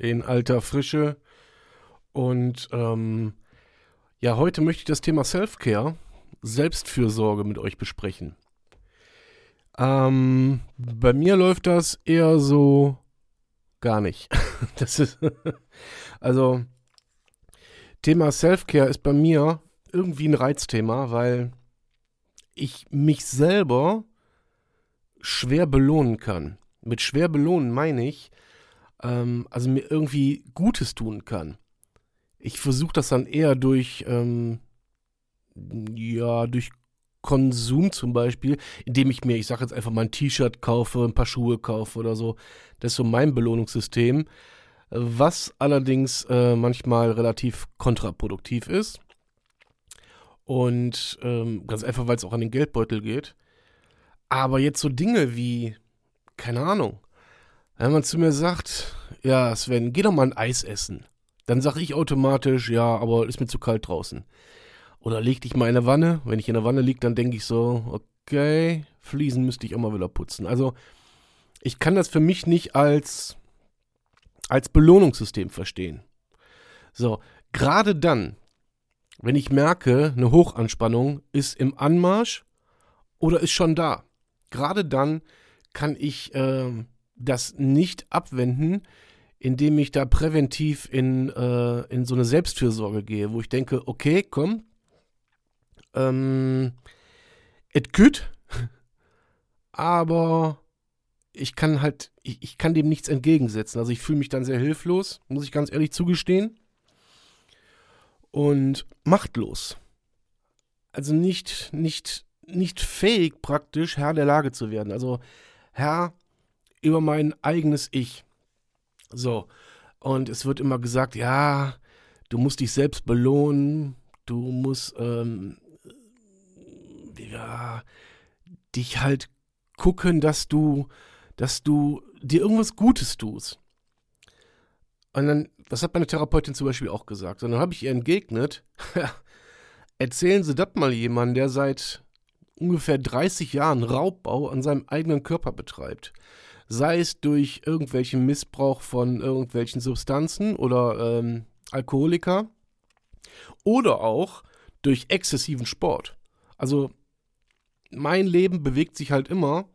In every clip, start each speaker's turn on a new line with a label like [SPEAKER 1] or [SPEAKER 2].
[SPEAKER 1] in alter Frische. Und ähm, ja, heute möchte ich das Thema Self-Care, Selbstfürsorge mit euch besprechen. Ähm, bei mir läuft das eher so gar nicht. das ist also Thema Self-Care ist bei mir irgendwie ein Reizthema, weil ich mich selber schwer belohnen kann. Mit schwer belohnen meine ich, ähm, also mir irgendwie Gutes tun kann. Ich versuche das dann eher durch, ähm, ja, durch Konsum zum Beispiel, indem ich mir, ich sage jetzt einfach mal ein T-Shirt kaufe, ein paar Schuhe kaufe oder so. Das ist so mein Belohnungssystem, was allerdings äh, manchmal relativ kontraproduktiv ist. Und ähm, ganz einfach, weil es auch an den Geldbeutel geht. Aber jetzt so Dinge wie, keine Ahnung, wenn man zu mir sagt, ja, Sven, geh doch mal ein Eis essen, dann sage ich automatisch, ja, aber ist mir zu kalt draußen. Oder leg dich mal in der Wanne. Wenn ich in der Wanne liege, dann denke ich so, okay, Fliesen müsste ich auch mal wieder putzen. Also, ich kann das für mich nicht als, als Belohnungssystem verstehen. So, gerade dann, wenn ich merke, eine Hochanspannung ist im Anmarsch oder ist schon da. Gerade dann kann ich äh, das nicht abwenden, indem ich da präventiv in, äh, in so eine Selbstfürsorge gehe, wo ich denke, okay, komm, ähm, it good, aber ich kann halt, ich, ich kann dem nichts entgegensetzen. Also ich fühle mich dann sehr hilflos, muss ich ganz ehrlich zugestehen. Und machtlos. Also nicht, nicht, nicht fähig praktisch Herr der Lage zu werden. Also Herr über mein eigenes Ich. So. Und es wird immer gesagt, ja, du musst dich selbst belohnen, du musst, ähm, ja, dich halt gucken, dass du, dass du dir irgendwas Gutes tust. Und dann, das hat meine Therapeutin zum Beispiel auch gesagt. Und dann habe ich ihr entgegnet, erzählen Sie das mal jemandem, der seit ungefähr 30 Jahren Raubbau an seinem eigenen Körper betreibt sei es durch irgendwelchen Missbrauch von irgendwelchen Substanzen oder ähm, Alkoholiker oder auch durch exzessiven Sport. Also mein Leben bewegt sich halt immer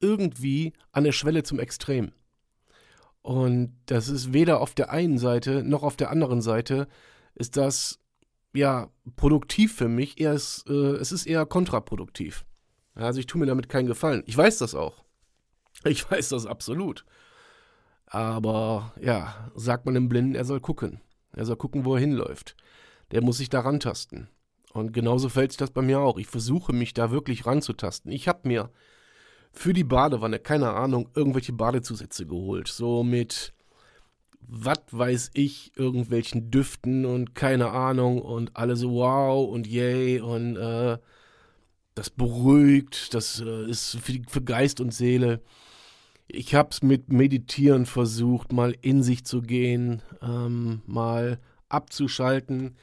[SPEAKER 1] irgendwie an der Schwelle zum Extrem. Und das ist weder auf der einen Seite noch auf der anderen Seite ist das ja produktiv für mich. Eher ist, äh, es ist eher kontraproduktiv. Also ich tue mir damit keinen Gefallen. Ich weiß das auch. Ich weiß das absolut. Aber ja, sagt man dem Blinden, er soll gucken. Er soll gucken, wo er hinläuft. Der muss sich da rantasten. Und genauso fällt sich das bei mir auch. Ich versuche mich da wirklich ranzutasten. Ich habe mir für die Badewanne, keine Ahnung, irgendwelche Badezusätze geholt. So mit, was weiß ich, irgendwelchen Düften und keine Ahnung und alle so wow und yay und äh, das beruhigt, das äh, ist für, für Geist und Seele. Ich habe es mit Meditieren versucht, mal in sich zu gehen, ähm, mal abzuschalten.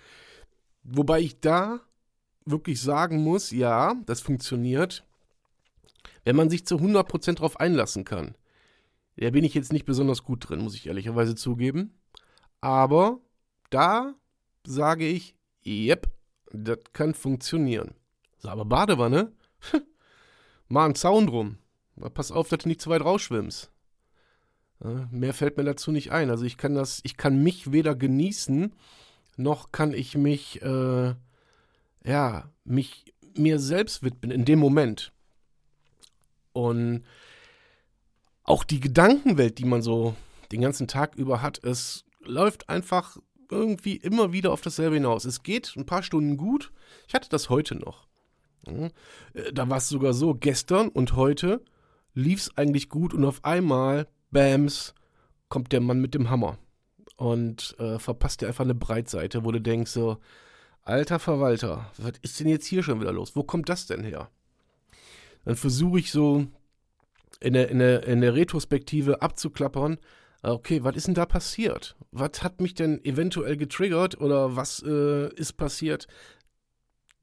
[SPEAKER 1] Wobei ich da wirklich sagen muss, ja, das funktioniert, wenn man sich zu 100% darauf einlassen kann. Da bin ich jetzt nicht besonders gut drin, muss ich ehrlicherweise zugeben. Aber da sage ich, yep, das kann funktionieren. So, aber Badewanne? Mal einen Zaun drum. Pass auf, dass du nicht zu weit rausschwimmst. Ja, mehr fällt mir dazu nicht ein. Also ich kann das, ich kann mich weder genießen, noch kann ich mich, äh, ja, mich mir selbst widmen in dem Moment. Und auch die Gedankenwelt, die man so den ganzen Tag über hat, es läuft einfach irgendwie immer wieder auf dasselbe hinaus. Es geht ein paar Stunden gut. Ich hatte das heute noch. Äh, da war es sogar so, gestern und heute lief es eigentlich gut und auf einmal, bams, kommt der Mann mit dem Hammer und äh, verpasst dir einfach eine Breitseite, wo du denkst so, alter Verwalter, was ist denn jetzt hier schon wieder los? Wo kommt das denn her? Dann versuche ich so in der, in, der, in der Retrospektive abzuklappern, okay, was ist denn da passiert? Was hat mich denn eventuell getriggert oder was äh, ist passiert,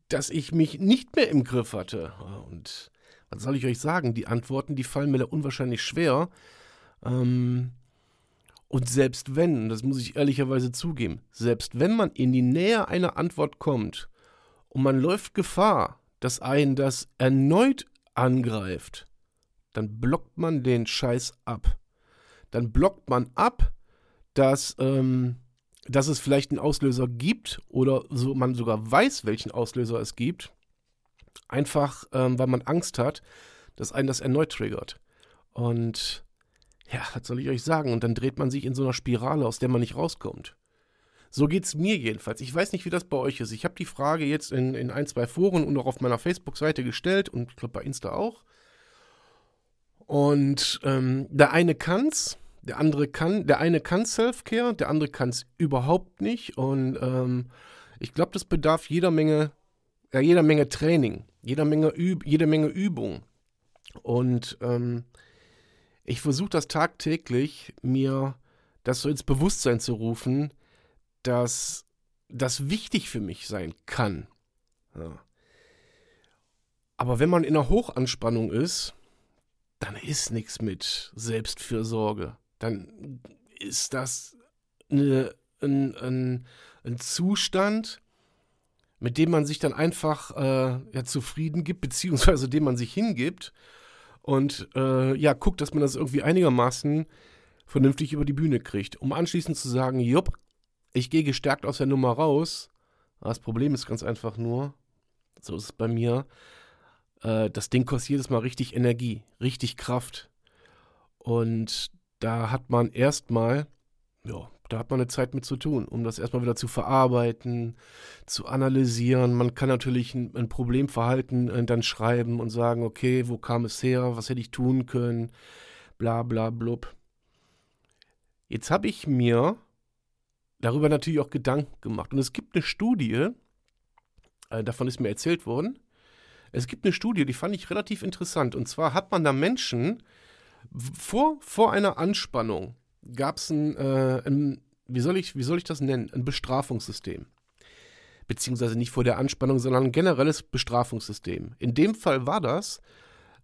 [SPEAKER 1] dass ich mich nicht mehr im Griff hatte? Und was soll ich euch sagen? Die Antworten, die fallen mir da unwahrscheinlich schwer. Ähm, und selbst wenn, das muss ich ehrlicherweise zugeben, selbst wenn man in die Nähe einer Antwort kommt und man läuft Gefahr, dass einen das erneut angreift, dann blockt man den Scheiß ab. Dann blockt man ab, dass, ähm, dass es vielleicht einen Auslöser gibt oder so man sogar weiß, welchen Auslöser es gibt. Einfach, ähm, weil man Angst hat, dass einen das erneut triggert. Und ja, was soll ich euch sagen? Und dann dreht man sich in so einer Spirale, aus der man nicht rauskommt. So geht es mir jedenfalls. Ich weiß nicht, wie das bei euch ist. Ich habe die Frage jetzt in, in ein, zwei Foren und auch auf meiner Facebook-Seite gestellt und ich glaube bei Insta auch. Und ähm, der eine kann's, der andere kann, der eine kann Self-Care, der andere kann es überhaupt nicht. Und ähm, ich glaube, das bedarf jeder Menge, ja, jeder Menge Training, jeder Menge, Üb jede Menge Übung. Und ähm, ich versuche das tagtäglich, mir das so ins Bewusstsein zu rufen, dass das wichtig für mich sein kann. Ja. Aber wenn man in einer Hochanspannung ist, dann ist nichts mit Selbstfürsorge. Dann ist das eine, ein, ein, ein, Zustand, mit dem man sich dann einfach äh, ja, zufrieden gibt, beziehungsweise dem man sich hingibt und äh, ja, guckt, dass man das irgendwie einigermaßen vernünftig über die Bühne kriegt, um anschließend zu sagen, jupp, ich gehe gestärkt aus der Nummer raus. Das Problem ist ganz einfach nur, so ist es bei mir, äh, das Ding kostet jedes Mal richtig Energie, richtig Kraft. Und da hat man erstmal, ja, da hat man eine Zeit mit zu tun, um das erstmal wieder zu verarbeiten, zu analysieren. Man kann natürlich ein, ein Problemverhalten äh, dann schreiben und sagen, okay, wo kam es her, was hätte ich tun können, bla bla blub. Jetzt habe ich mir darüber natürlich auch Gedanken gemacht. Und es gibt eine Studie, äh, davon ist mir erzählt worden, es gibt eine Studie, die fand ich relativ interessant. Und zwar hat man da Menschen vor, vor einer Anspannung gab es ein, äh, ein, wie, soll ich, wie soll ich das nennen, ein Bestrafungssystem. Beziehungsweise nicht vor der Anspannung, sondern ein generelles Bestrafungssystem. In dem Fall war das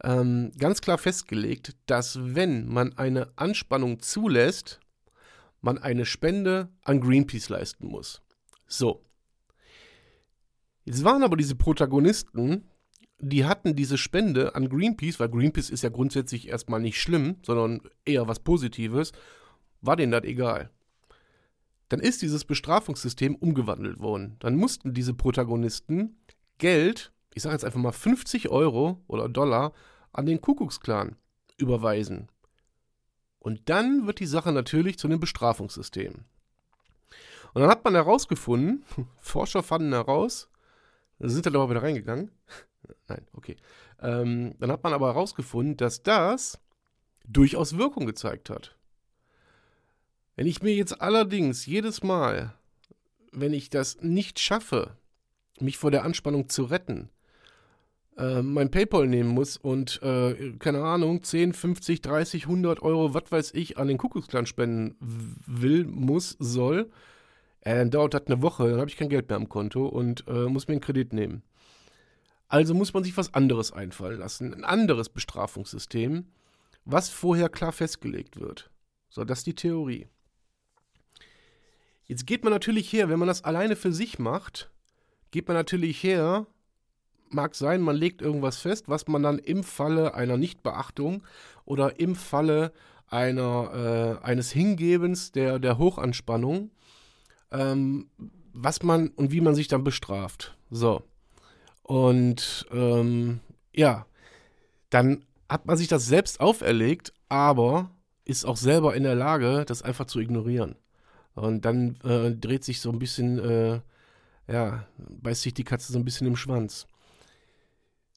[SPEAKER 1] ähm, ganz klar festgelegt, dass wenn man eine Anspannung zulässt, man eine Spende an Greenpeace leisten muss. So. Jetzt waren aber diese Protagonisten die hatten diese Spende an Greenpeace, weil Greenpeace ist ja grundsätzlich erstmal nicht schlimm, sondern eher was Positives, war denen das egal. Dann ist dieses Bestrafungssystem umgewandelt worden. Dann mussten diese Protagonisten Geld, ich sage jetzt einfach mal 50 Euro oder Dollar, an den Kuckucksklan überweisen. Und dann wird die Sache natürlich zu einem Bestrafungssystem. Und dann hat man herausgefunden, Forscher fanden heraus, sind dann aber wieder reingegangen, Nein, okay. Ähm, dann hat man aber herausgefunden, dass das durchaus Wirkung gezeigt hat. Wenn ich mir jetzt allerdings jedes Mal, wenn ich das nicht schaffe, mich vor der Anspannung zu retten, äh, mein PayPal nehmen muss und, äh, keine Ahnung, 10, 50, 30, 100 Euro, was weiß ich, an den Kuckucksklan spenden will, muss, soll, äh, dann dauert das eine Woche, dann habe ich kein Geld mehr am Konto und äh, muss mir einen Kredit nehmen. Also muss man sich was anderes einfallen lassen, ein anderes Bestrafungssystem, was vorher klar festgelegt wird. So, das ist die Theorie. Jetzt geht man natürlich her, wenn man das alleine für sich macht, geht man natürlich her, mag sein, man legt irgendwas fest, was man dann im Falle einer Nichtbeachtung oder im Falle einer, äh, eines Hingebens der, der Hochanspannung, ähm, was man und wie man sich dann bestraft. So. Und ähm, ja, dann hat man sich das selbst auferlegt, aber ist auch selber in der Lage, das einfach zu ignorieren. Und dann äh, dreht sich so ein bisschen, äh, ja, beißt sich die Katze so ein bisschen im Schwanz.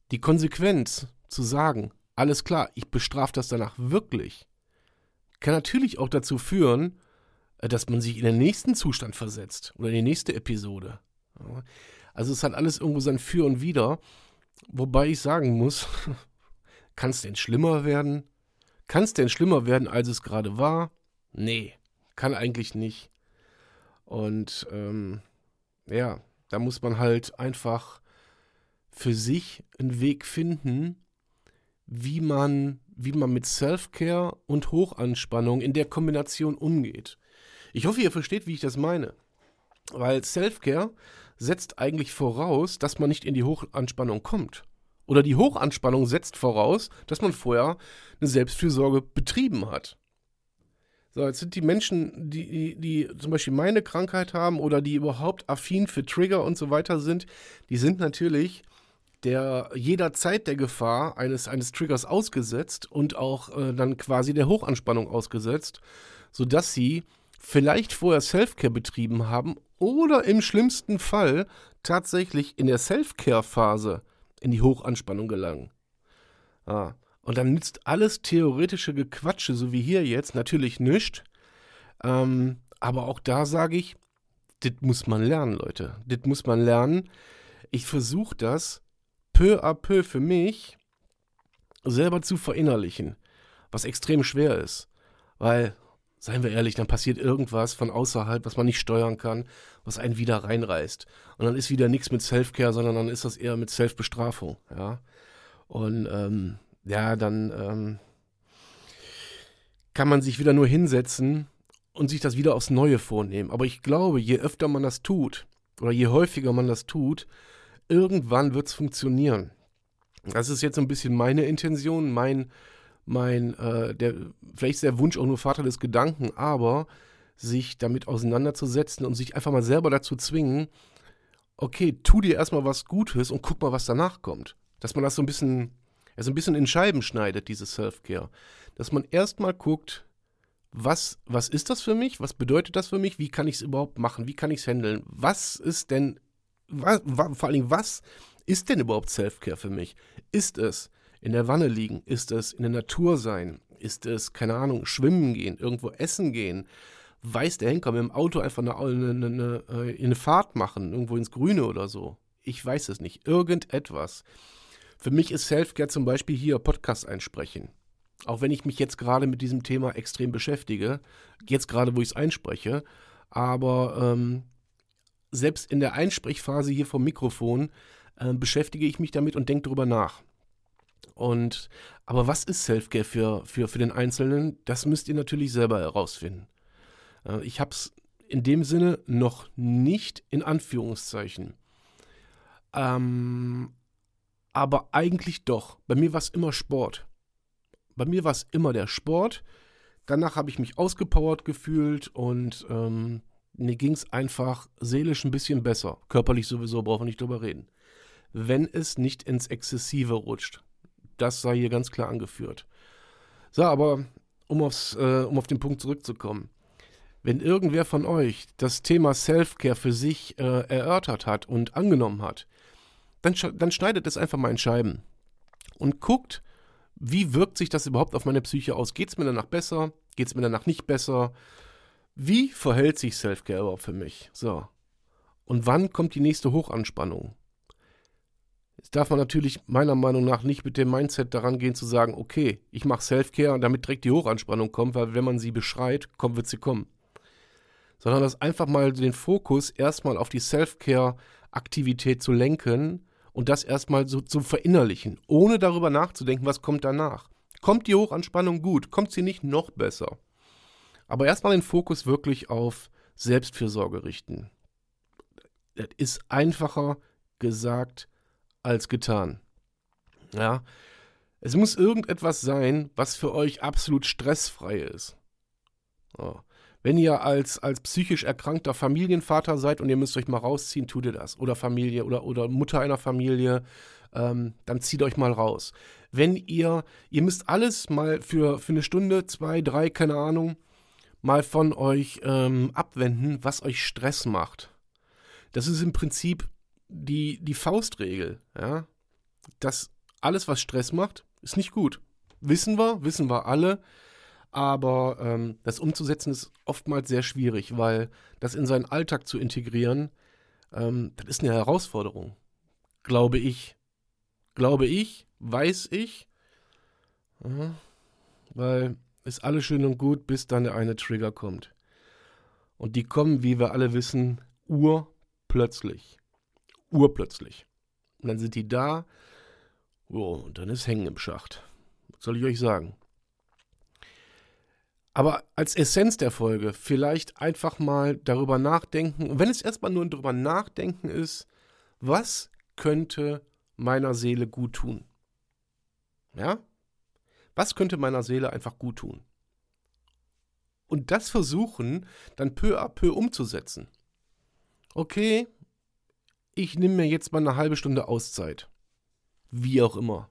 [SPEAKER 1] Die Konsequenz zu sagen, alles klar, ich bestrafe das danach wirklich, kann natürlich auch dazu führen, äh, dass man sich in den nächsten Zustand versetzt oder in die nächste Episode. Also es hat alles irgendwo sein Für und Wider, wobei ich sagen muss, kann es denn schlimmer werden? Kann es denn schlimmer werden, als es gerade war? Nee, kann eigentlich nicht. Und ähm, ja, da muss man halt einfach für sich einen Weg finden, wie man, wie man mit Self-Care und Hochanspannung in der Kombination umgeht. Ich hoffe, ihr versteht, wie ich das meine. Weil Self-Care setzt eigentlich voraus, dass man nicht in die Hochanspannung kommt. Oder die Hochanspannung setzt voraus, dass man vorher eine Selbstfürsorge betrieben hat. So, jetzt sind die Menschen, die, die, die zum Beispiel meine Krankheit haben oder die überhaupt affin für Trigger und so weiter sind, die sind natürlich der jederzeit der Gefahr eines, eines Triggers ausgesetzt und auch äh, dann quasi der Hochanspannung ausgesetzt, sodass sie vielleicht vorher Self-Care betrieben haben oder im schlimmsten Fall tatsächlich in der Self-Care-Phase in die Hochanspannung gelangen. Ah. Und dann nützt alles theoretische Gequatsche, so wie hier jetzt, natürlich nichts. Ähm, aber auch da sage ich, das muss man lernen, Leute. Das muss man lernen. Ich versuche das peu à peu für mich selber zu verinnerlichen, was extrem schwer ist. Weil seien wir ehrlich, dann passiert irgendwas von außerhalb, was man nicht steuern kann, was einen wieder reinreißt. Und dann ist wieder nichts mit Self-Care, sondern dann ist das eher mit Self-Bestrafung, ja. Und ähm, ja, dann ähm, kann man sich wieder nur hinsetzen und sich das wieder aufs Neue vornehmen. Aber ich glaube, je öfter man das tut, oder je häufiger man das tut, irgendwann wird es funktionieren. Das ist jetzt so ein bisschen meine Intention, mein mein, äh, der, vielleicht ist der Wunsch auch nur Vater des Gedanken, aber sich damit auseinanderzusetzen und sich einfach mal selber dazu zwingen, okay, tu dir erstmal was Gutes und guck mal, was danach kommt. Dass man das so ein bisschen, ja, so ein bisschen in Scheiben schneidet, dieses Self-Care. Dass man erstmal guckt, was, was ist das für mich? Was bedeutet das für mich? Wie kann ich es überhaupt machen? Wie kann ich es handeln? Was ist denn, was, vor Dingen, was ist denn überhaupt Self-Care für mich? Ist es, in der Wanne liegen? Ist es in der Natur sein? Ist es, keine Ahnung, schwimmen gehen, irgendwo essen gehen? Weiß der Henker mit dem Auto einfach eine, eine, eine, äh, eine Fahrt machen, irgendwo ins Grüne oder so? Ich weiß es nicht. Irgendetwas. Für mich ist Selfcare zum Beispiel hier Podcast einsprechen. Auch wenn ich mich jetzt gerade mit diesem Thema extrem beschäftige, jetzt gerade, wo ich es einspreche, aber ähm, selbst in der Einsprechphase hier vom Mikrofon äh, beschäftige ich mich damit und denke darüber nach. Und aber was ist Selfcare für, für, für den Einzelnen? Das müsst ihr natürlich selber herausfinden. Äh, ich habe es in dem Sinne noch nicht in Anführungszeichen. Ähm, aber eigentlich doch. Bei mir war es immer Sport. Bei mir war es immer der Sport. Danach habe ich mich ausgepowert gefühlt und ähm, mir ging es einfach seelisch ein bisschen besser. Körperlich sowieso, brauchen wir nicht drüber reden. Wenn es nicht ins Exzessive rutscht. Das sei hier ganz klar angeführt. So, aber um, aufs, äh, um auf den Punkt zurückzukommen. Wenn irgendwer von euch das Thema Self-Care für sich äh, erörtert hat und angenommen hat, dann, dann schneidet es einfach mal in Scheiben und guckt, wie wirkt sich das überhaupt auf meine Psyche aus? Geht es mir danach besser? Geht es mir danach nicht besser? Wie verhält sich Self-Care überhaupt für mich? So. Und wann kommt die nächste Hochanspannung? Jetzt darf man natürlich meiner Meinung nach nicht mit dem Mindset daran gehen zu sagen, okay, ich mache Self-Care und damit direkt die Hochanspannung kommt, weil wenn man sie beschreit, kommt, wird sie kommen. Sondern das einfach mal den Fokus erstmal auf die Self-Care-Aktivität zu lenken und das erstmal so zu verinnerlichen, ohne darüber nachzudenken, was kommt danach. Kommt die Hochanspannung gut, kommt sie nicht noch besser. Aber erstmal den Fokus wirklich auf Selbstfürsorge richten. Das ist einfacher gesagt als getan. Ja, es muss irgendetwas sein, was für euch absolut stressfrei ist. So. Wenn ihr als, als psychisch erkrankter Familienvater seid und ihr müsst euch mal rausziehen, tut ihr das. Oder Familie oder, oder Mutter einer Familie, ähm, dann zieht euch mal raus. Wenn ihr, ihr müsst alles mal für, für eine Stunde, zwei, drei, keine Ahnung, mal von euch ähm, abwenden, was euch Stress macht. Das ist im Prinzip die, die Faustregel, ja. Das alles, was Stress macht, ist nicht gut. Wissen wir, wissen wir alle. Aber ähm, das umzusetzen ist oftmals sehr schwierig, weil das in seinen Alltag zu integrieren, ähm, das ist eine Herausforderung. Glaube ich. Glaube ich, weiß ich. Ja, weil ist alles schön und gut, bis dann der eine Trigger kommt. Und die kommen, wie wir alle wissen, urplötzlich. Urplötzlich. Und dann sind die da, oh, und dann ist Hängen im Schacht. Was soll ich euch sagen? Aber als Essenz der Folge vielleicht einfach mal darüber nachdenken, und wenn es erstmal nur darüber nachdenken ist, was könnte meiner Seele gut tun? Ja? Was könnte meiner Seele einfach gut tun? Und das versuchen dann peu à peu umzusetzen. Okay, ich nehme mir jetzt mal eine halbe Stunde Auszeit. Wie auch immer.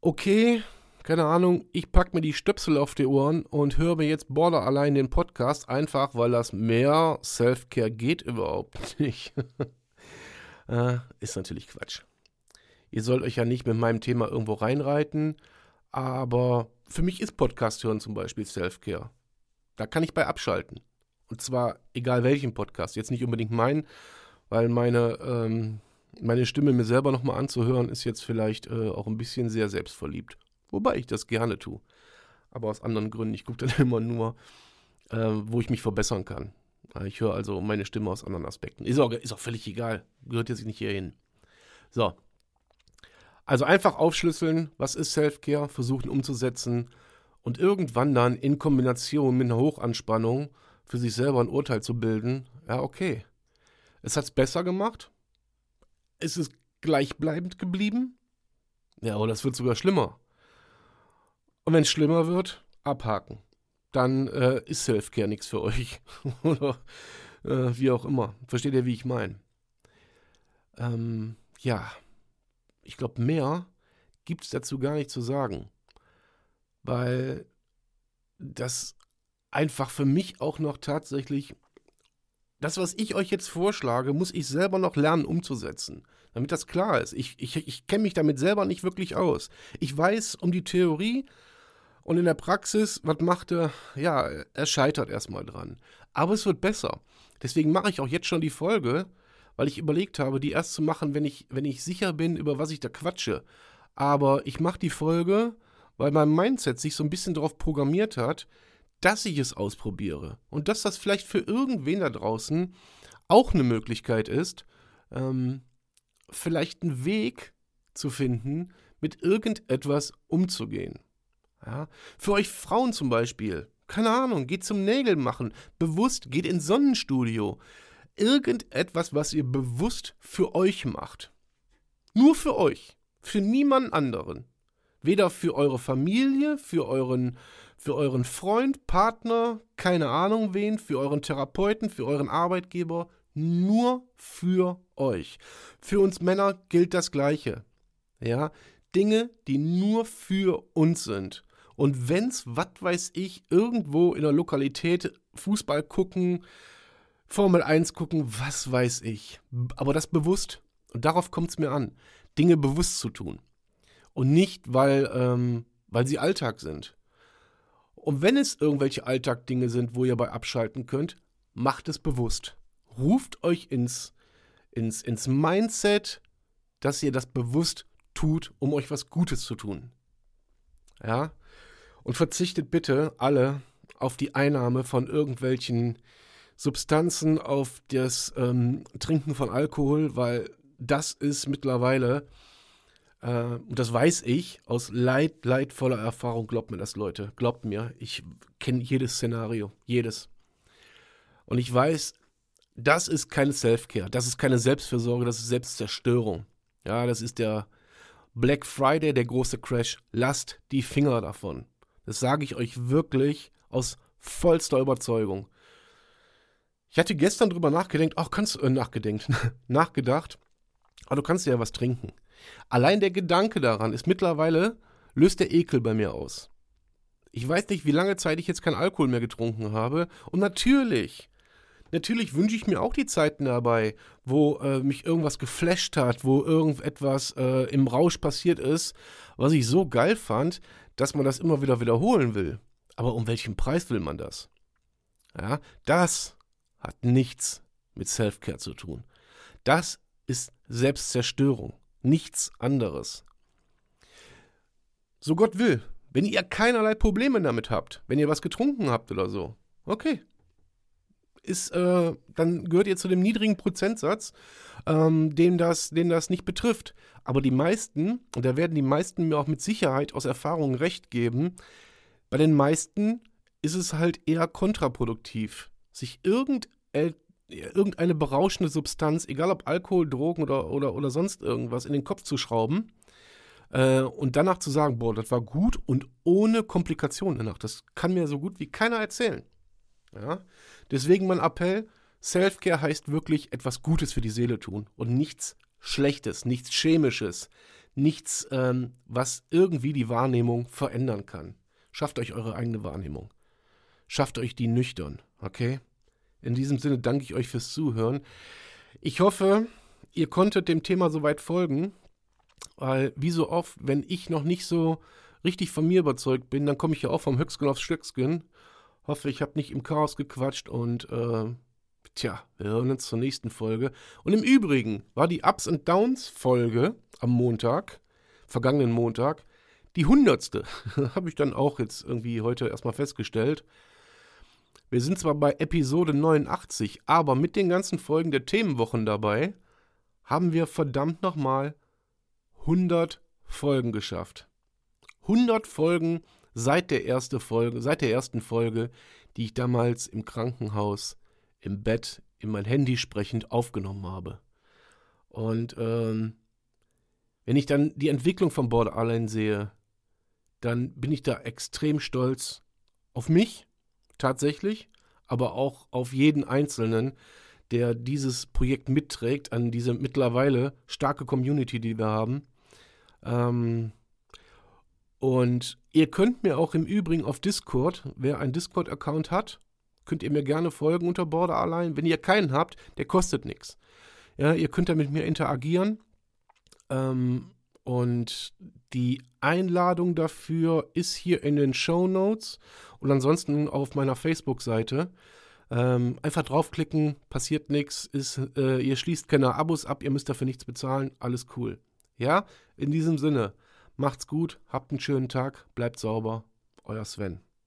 [SPEAKER 1] Okay, keine Ahnung, ich packe mir die Stöpsel auf die Ohren und höre mir jetzt Border allein den Podcast, einfach weil das mehr Self-Care geht überhaupt nicht. äh, ist natürlich Quatsch. Ihr sollt euch ja nicht mit meinem Thema irgendwo reinreiten, aber für mich ist Podcast hören zum Beispiel Self-Care. Da kann ich bei abschalten. Und zwar egal welchen Podcast. Jetzt nicht unbedingt meinen, weil meine, ähm, meine Stimme mir selber nochmal anzuhören, ist jetzt vielleicht äh, auch ein bisschen sehr selbstverliebt. Wobei ich das gerne tue. Aber aus anderen Gründen. Ich gucke dann immer nur, äh, wo ich mich verbessern kann. Ich höre also meine Stimme aus anderen Aspekten. Ist auch, ist auch völlig egal. Gehört jetzt nicht hierhin. So. Also einfach aufschlüsseln, was ist Self-Care, versuchen umzusetzen und irgendwann dann in Kombination mit einer Hochanspannung für sich selber ein Urteil zu bilden. Ja, okay. Es hat es besser gemacht. Ist es gleichbleibend geblieben? Ja, oder es wird sogar schlimmer. Und wenn es schlimmer wird, abhaken. Dann äh, ist Selfcare nichts für euch. Oder äh, wie auch immer. Versteht ihr, wie ich meine? Ähm, ja, ich glaube, mehr gibt es dazu gar nicht zu sagen. Weil das einfach für mich auch noch tatsächlich, das, was ich euch jetzt vorschlage, muss ich selber noch lernen umzusetzen. Damit das klar ist. Ich, ich, ich kenne mich damit selber nicht wirklich aus. Ich weiß um die Theorie, und in der Praxis, was macht er? Ja, er scheitert erstmal dran. Aber es wird besser. Deswegen mache ich auch jetzt schon die Folge, weil ich überlegt habe, die erst zu machen, wenn ich, wenn ich sicher bin, über was ich da quatsche. Aber ich mache die Folge, weil mein Mindset sich so ein bisschen darauf programmiert hat, dass ich es ausprobiere. Und dass das vielleicht für irgendwen da draußen auch eine Möglichkeit ist, ähm, vielleicht einen Weg zu finden, mit irgendetwas umzugehen. Ja? Für euch Frauen zum Beispiel, keine Ahnung, geht zum Nägel machen, bewusst, geht ins Sonnenstudio. Irgendetwas, was ihr bewusst für euch macht. Nur für euch, für niemand anderen. Weder für eure Familie, für euren, für euren Freund, Partner, keine Ahnung wen, für euren Therapeuten, für euren Arbeitgeber, nur für euch. Für uns Männer gilt das Gleiche. Ja, Dinge, die nur für uns sind. Und wenn's, was weiß ich, irgendwo in der Lokalität Fußball gucken, Formel 1 gucken, was weiß ich. Aber das bewusst, und darauf kommt es mir an, Dinge bewusst zu tun. Und nicht, weil, ähm, weil sie Alltag sind. Und wenn es irgendwelche Alltagdinge sind, wo ihr bei abschalten könnt, macht es bewusst. Ruft euch ins, ins, ins Mindset, dass ihr das bewusst tut, um euch was Gutes zu tun. Ja? Und verzichtet bitte alle auf die Einnahme von irgendwelchen Substanzen, auf das ähm, Trinken von Alkohol, weil das ist mittlerweile Äh, und das weiß ich aus leid, leidvoller Erfahrung. Glaubt mir das, Leute. Glaubt mir. Ich kenne jedes Szenario. Jedes. Und ich weiß, das ist keine Self-Care. Das ist keine Selbstfürsorge. Das ist Selbstzerstörung. Ja, das ist der Black Friday, der große Crash. Lasst die Finger davon. Das sage ich euch wirklich aus vollster Überzeugung. Ich hatte gestern drüber nachgedacht, ach, kannst äh, nachgedenkt, nachgedacht, aber du kannst ja was trinken. Allein der Gedanke daran ist mittlerweile, löst der Ekel bei mir aus. Ich weiß nicht, wie lange Zeit ich jetzt keinen Alkohol mehr getrunken habe. Und natürlich, natürlich wünsche ich mir auch die Zeiten dabei, wo äh, mich irgendwas geflasht hat, wo irgendetwas äh, im Rausch passiert ist, was ich so geil fand, dass man das immer wieder wiederholen will. Aber um welchen Preis will man das? Ja, das hat nichts mit Self-Care zu tun. Das ist Selbstzerstörung nichts anderes. So Gott will, wenn ihr keinerlei Probleme damit habt, wenn ihr was getrunken habt oder so, okay. Ist, äh, dann gehört ihr zu dem niedrigen Prozentsatz, ähm, den, das, den das nicht betrifft. Aber die meisten, und da werden die meisten mir auch mit Sicherheit aus Erfahrung recht geben, bei den meisten ist es halt eher kontraproduktiv, sich irgend, irgendeine berauschende Substanz, egal ob Alkohol, Drogen oder, oder, oder sonst irgendwas, in den Kopf zu schrauben äh, und danach zu sagen, boah, das war gut und ohne Komplikationen danach. Das kann mir so gut wie keiner erzählen. Ja? Deswegen mein Appell, Self-Care heißt wirklich etwas Gutes für die Seele tun und nichts Schlechtes, nichts Chemisches, nichts, ähm, was irgendwie die Wahrnehmung verändern kann. Schafft euch eure eigene Wahrnehmung. Schafft euch die nüchtern, okay? In diesem Sinne danke ich euch fürs Zuhören. Ich hoffe, ihr konntet dem Thema soweit folgen, weil wie so oft, wenn ich noch nicht so richtig von mir überzeugt bin, dann komme ich ja auch vom Höchstgen aufs Stöcksken. Hoffe, ich habe nicht im Chaos gequatscht und äh, tja, wir hören uns zur nächsten Folge. Und im Übrigen war die Ups and Downs Folge am Montag, vergangenen Montag, die hundertste. habe ich dann auch jetzt irgendwie heute erstmal festgestellt. Wir sind zwar bei Episode 89, aber mit den ganzen Folgen der Themenwochen dabei haben wir verdammt nochmal 100 Folgen geschafft. 100 Folgen seit der, erste Folge, seit der ersten Folge, die ich damals im Krankenhaus, im Bett, in mein Handy sprechend aufgenommen habe. Und ähm, wenn ich dann die Entwicklung von Border Allein sehe, dann bin ich da extrem stolz auf mich tatsächlich, aber auch auf jeden Einzelnen, der dieses Projekt mitträgt, an diese mittlerweile starke Community, die wir haben. Ähm, und ihr könnt mir auch im Übrigen auf Discord, wer einen Discord-Account hat, könnt ihr mir gerne folgen unter Border Allein. Wenn ihr keinen habt, der kostet nichts. Ja, ihr könnt da mit mir interagieren. Ähm, und die Einladung dafür ist hier in den Show Notes und ansonsten auf meiner Facebook-Seite. Ähm, einfach draufklicken, passiert nichts, äh, ihr schließt keine Abos ab, ihr müsst dafür nichts bezahlen, alles cool. Ja, in diesem Sinne, macht's gut, habt einen schönen Tag, bleibt sauber, euer Sven.